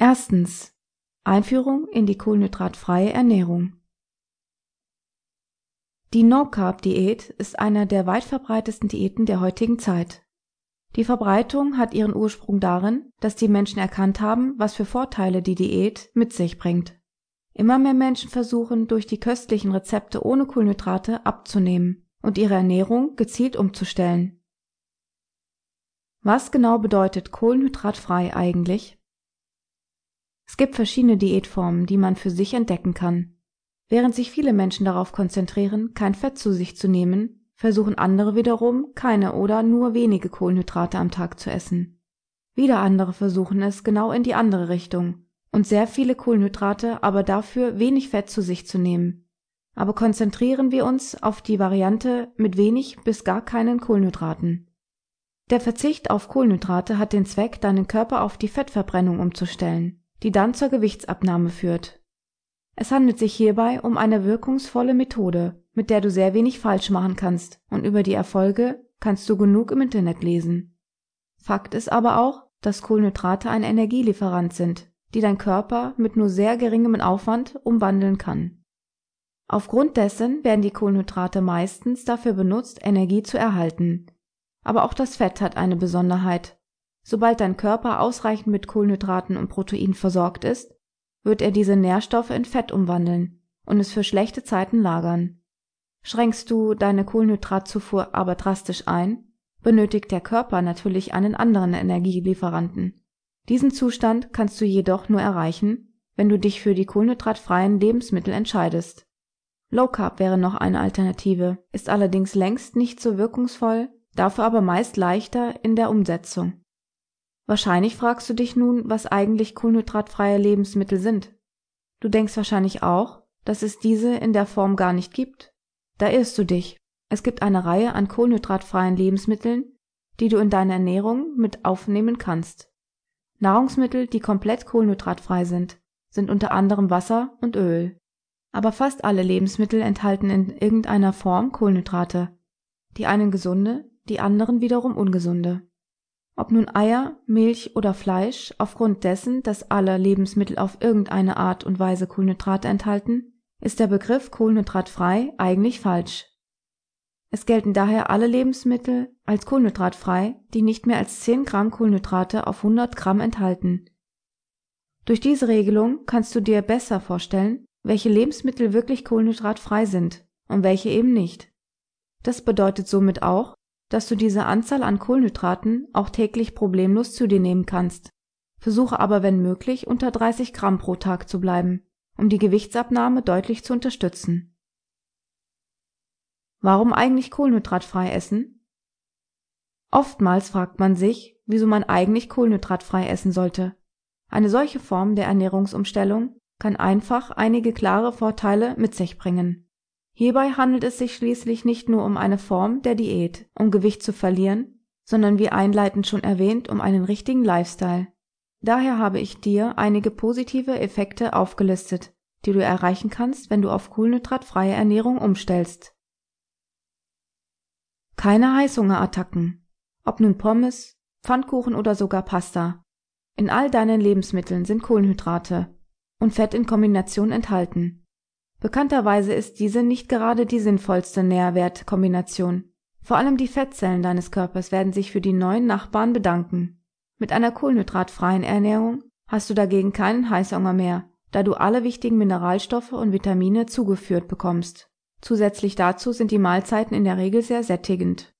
Erstens Einführung in die kohlenhydratfreie Ernährung. Die No-Carb-Diät ist eine der weit verbreitetsten Diäten der heutigen Zeit. Die Verbreitung hat ihren Ursprung darin, dass die Menschen erkannt haben, was für Vorteile die Diät mit sich bringt. Immer mehr Menschen versuchen durch die köstlichen Rezepte ohne Kohlenhydrate abzunehmen und ihre Ernährung gezielt umzustellen. Was genau bedeutet kohlenhydratfrei eigentlich? Es gibt verschiedene Diätformen, die man für sich entdecken kann. Während sich viele Menschen darauf konzentrieren, kein Fett zu sich zu nehmen, versuchen andere wiederum, keine oder nur wenige Kohlenhydrate am Tag zu essen. Wieder andere versuchen es genau in die andere Richtung und sehr viele Kohlenhydrate, aber dafür wenig Fett zu sich zu nehmen. Aber konzentrieren wir uns auf die Variante mit wenig bis gar keinen Kohlenhydraten. Der Verzicht auf Kohlenhydrate hat den Zweck, deinen Körper auf die Fettverbrennung umzustellen die dann zur Gewichtsabnahme führt. Es handelt sich hierbei um eine wirkungsvolle Methode, mit der du sehr wenig falsch machen kannst, und über die Erfolge kannst du genug im Internet lesen. Fakt ist aber auch, dass Kohlenhydrate ein Energielieferant sind, die dein Körper mit nur sehr geringem Aufwand umwandeln kann. Aufgrund dessen werden die Kohlenhydrate meistens dafür benutzt, Energie zu erhalten. Aber auch das Fett hat eine Besonderheit, Sobald dein Körper ausreichend mit Kohlenhydraten und Protein versorgt ist, wird er diese Nährstoffe in Fett umwandeln und es für schlechte Zeiten lagern. Schränkst du deine Kohlenhydratzufuhr aber drastisch ein, benötigt der Körper natürlich einen anderen Energielieferanten. Diesen Zustand kannst du jedoch nur erreichen, wenn du dich für die kohlenhydratfreien Lebensmittel entscheidest. Low Carb wäre noch eine Alternative, ist allerdings längst nicht so wirkungsvoll, dafür aber meist leichter in der Umsetzung. Wahrscheinlich fragst du dich nun, was eigentlich kohlenhydratfreie Lebensmittel sind. Du denkst wahrscheinlich auch, dass es diese in der Form gar nicht gibt. Da irrst du dich. Es gibt eine Reihe an kohlenhydratfreien Lebensmitteln, die du in deine Ernährung mit aufnehmen kannst. Nahrungsmittel, die komplett kohlenhydratfrei sind, sind unter anderem Wasser und Öl. Aber fast alle Lebensmittel enthalten in irgendeiner Form Kohlenhydrate. Die einen gesunde, die anderen wiederum ungesunde ob nun Eier, Milch oder Fleisch, aufgrund dessen, dass alle Lebensmittel auf irgendeine Art und Weise Kohlenhydrate enthalten, ist der Begriff kohlenhydratfrei eigentlich falsch. Es gelten daher alle Lebensmittel als kohlenhydratfrei, die nicht mehr als 10 Gramm Kohlenhydrate auf 100 Gramm enthalten. Durch diese Regelung kannst du dir besser vorstellen, welche Lebensmittel wirklich kohlenhydratfrei sind und welche eben nicht. Das bedeutet somit auch, dass du diese Anzahl an Kohlenhydraten auch täglich problemlos zu dir nehmen kannst. Versuche aber wenn möglich unter 30 Gramm pro Tag zu bleiben, um die Gewichtsabnahme deutlich zu unterstützen. Warum eigentlich kohlenhydratfrei essen? Oftmals fragt man sich, wieso man eigentlich kohlenhydratfrei essen sollte. Eine solche Form der Ernährungsumstellung kann einfach einige klare Vorteile mit sich bringen Hierbei handelt es sich schließlich nicht nur um eine Form der Diät, um Gewicht zu verlieren, sondern wie einleitend schon erwähnt, um einen richtigen Lifestyle. Daher habe ich dir einige positive Effekte aufgelistet, die du erreichen kannst, wenn du auf kohlenhydratfreie Ernährung umstellst. Keine Heißhungerattacken. Ob nun Pommes, Pfannkuchen oder sogar Pasta. In all deinen Lebensmitteln sind Kohlenhydrate und Fett in Kombination enthalten. Bekannterweise ist diese nicht gerade die sinnvollste Nährwertkombination. Vor allem die Fettzellen deines Körpers werden sich für die neuen Nachbarn bedanken. Mit einer kohlenhydratfreien Ernährung hast du dagegen keinen Heißhunger mehr, da du alle wichtigen Mineralstoffe und Vitamine zugeführt bekommst. Zusätzlich dazu sind die Mahlzeiten in der Regel sehr sättigend.